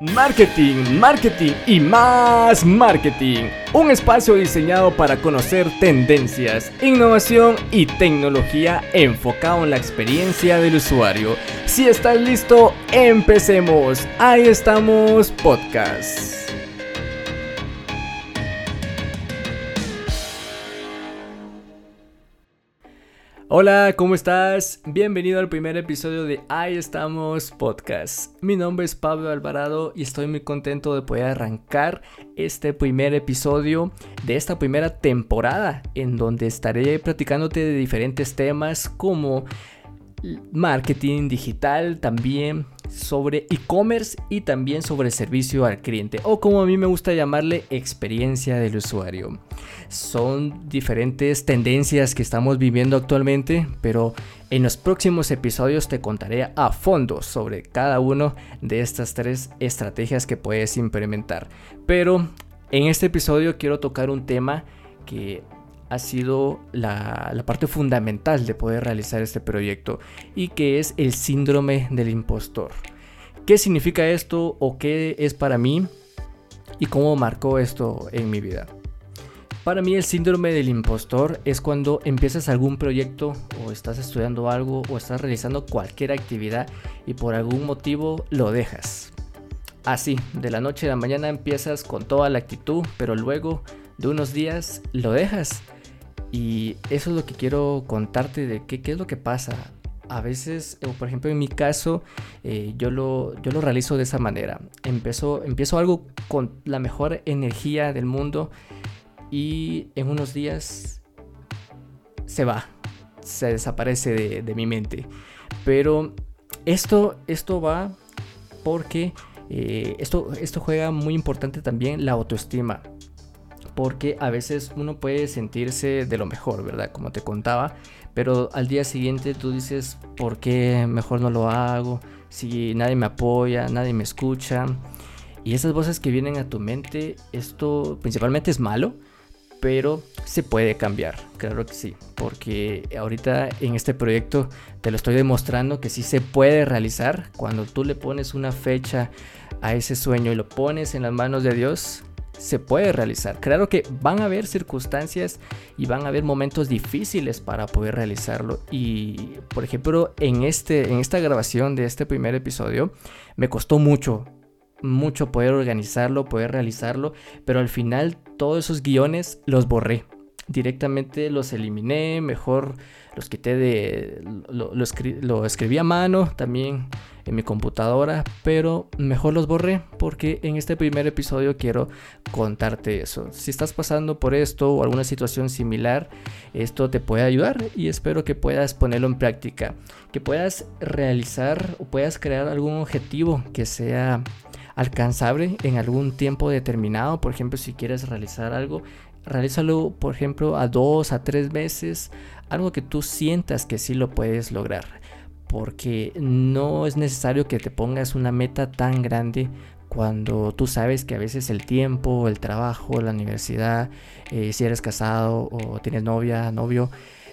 Marketing, marketing y más marketing. Un espacio diseñado para conocer tendencias, innovación y tecnología enfocado en la experiencia del usuario. Si estás listo, empecemos. Ahí estamos, podcast. Hola, ¿cómo estás? Bienvenido al primer episodio de Ahí estamos podcast. Mi nombre es Pablo Alvarado y estoy muy contento de poder arrancar este primer episodio de esta primera temporada en donde estaré platicándote de diferentes temas como marketing digital, también sobre e-commerce y también sobre servicio al cliente o como a mí me gusta llamarle experiencia del usuario. Son diferentes tendencias que estamos viviendo actualmente, pero en los próximos episodios te contaré a fondo sobre cada una de estas tres estrategias que puedes implementar. Pero en este episodio quiero tocar un tema que ha sido la, parte fundamental de poder realizar este proyecto y que es el síndrome del impostor. ¿Qué significa esto o qué es para mí y cómo marcó esto en mi vida? Para mí el síndrome del impostor es cuando empiezas algún proyecto o estás estudiando algo o estás realizando cualquier actividad y por algún motivo lo dejas. Así, de la noche a la mañana empiezas con toda la actitud, pero luego de unos días lo dejas y eso es lo que quiero contarte de qué, es lo que pasa. A veces, por ejemplo en mi caso, eh, yo, lo, yo lo realizo de esa manera. Empiezo, empiezo algo con la mejor energía del mundo y en unos días se va, se desaparece de, de mi mente. Pero esto, esto va porque eh, esto, esto juega muy importante también la autoestima porque a veces uno puede sentirse de lo mejor, ¿verdad? Como te contaba, pero al día siguiente tú dices, ¿por qué mejor no lo hago? Si nadie me apoya, nadie me escucha. Y esas voces que vienen a tu mente, esto principalmente es malo, pero se puede cambiar, claro que sí, porque ahorita en este proyecto te lo estoy demostrando que sí se puede realizar cuando tú le pones una fecha a ese sueño y lo pones en las manos de Dios, se puede realizar. Claro que van a haber circunstancias y van a haber momentos difíciles para poder realizarlo. Y por ejemplo, en, este, en esta grabación de este primer episodio, me costó mucho, mucho poder organizarlo, poder realizarlo, pero al final todos esos guiones los borré. Directamente los eliminé, mejor los quité de... Lo, lo escribí a mano también en mi computadora, pero mejor los borré porque en este primer episodio quiero contarte eso. Si estás pasando por esto o alguna situación similar, esto te puede ayudar y espero que puedas ponerlo en práctica, que puedas realizar o puedas crear algún objetivo que sea alcanzable en algún tiempo determinado. Por ejemplo, si quieres realizar algo, realízalo, por ejemplo, a dos, a tres meses, algo que tú sientas que sí lo puedes lograr porque no es necesario que te pongas una meta tan grande cuando tú sabes que a veces el tiempo, el trabajo, la universidad, eh, si eres casado o tienes novia, novio,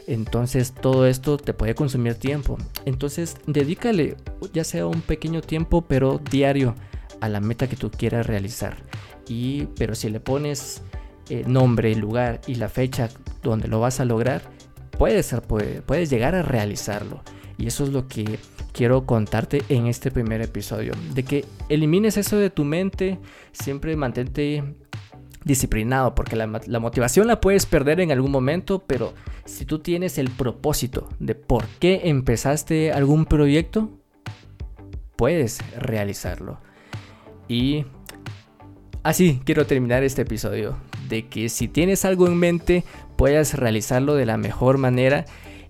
entonces todo esto te puede consumir tiempo. Entonces dedícale ya sea un pequeño tiempo, pero diario a la meta que tú quieras realizar. Y pero si le pones eh, nombre, lugar y la fecha donde lo vas a lograr, puedes llegar a realizarlo. Y eso es lo que quiero contarte en este primer episodio. De que elimines eso de tu mente, siempre mantente disciplinado, porque la, motivación la puedes perder en algún momento, pero si tú tienes el propósito de por qué empezaste algún proyecto, puedes realizarlo. Y así quiero terminar este episodio, que si tienes algo en mente, puedas realizarlo de la mejor manera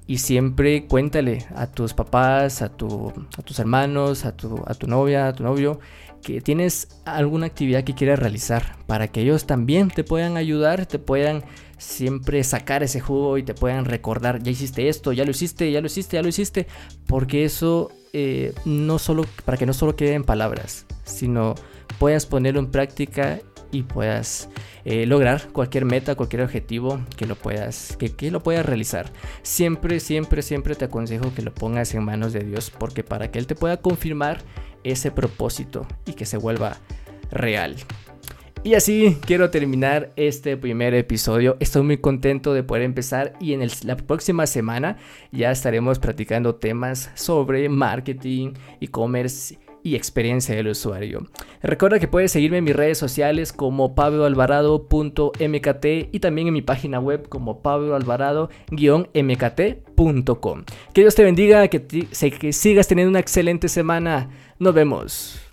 y siempre cuéntale a tus papás, a, tu, a tus hermanos, a tu, a tu novia, a tu novio, que tienes alguna actividad que quieras realizar para que ellos también te puedan ayudar, te puedan siempre sacar ese jugo y te puedan recordar, ya hiciste esto, ya lo hiciste, ya lo hiciste, ya lo hiciste, porque eso eh, no solo, para que no solo quede en palabras, sino puedas ponerlo en práctica y puedas eh, lograr cualquier meta, cualquier objetivo que lo puedas, que, lo puedas realizar. Siempre, siempre, siempre te aconsejo que lo pongas en manos de Dios, porque para que Él te pueda confirmar ese propósito y que se vuelva real. Y así quiero terminar este primer episodio. Estoy muy contento de poder empezar y en la próxima semana ya estaremos practicando temas sobre marketing, e-commerce y experiencia del usuario. Recuerda que puedes seguirme en mis redes sociales como pabloalvarado.mkt y también en mi página web como pabloalvarado-mkt.com. Que Dios te bendiga, que, que sigas teniendo una excelente semana. Nos vemos.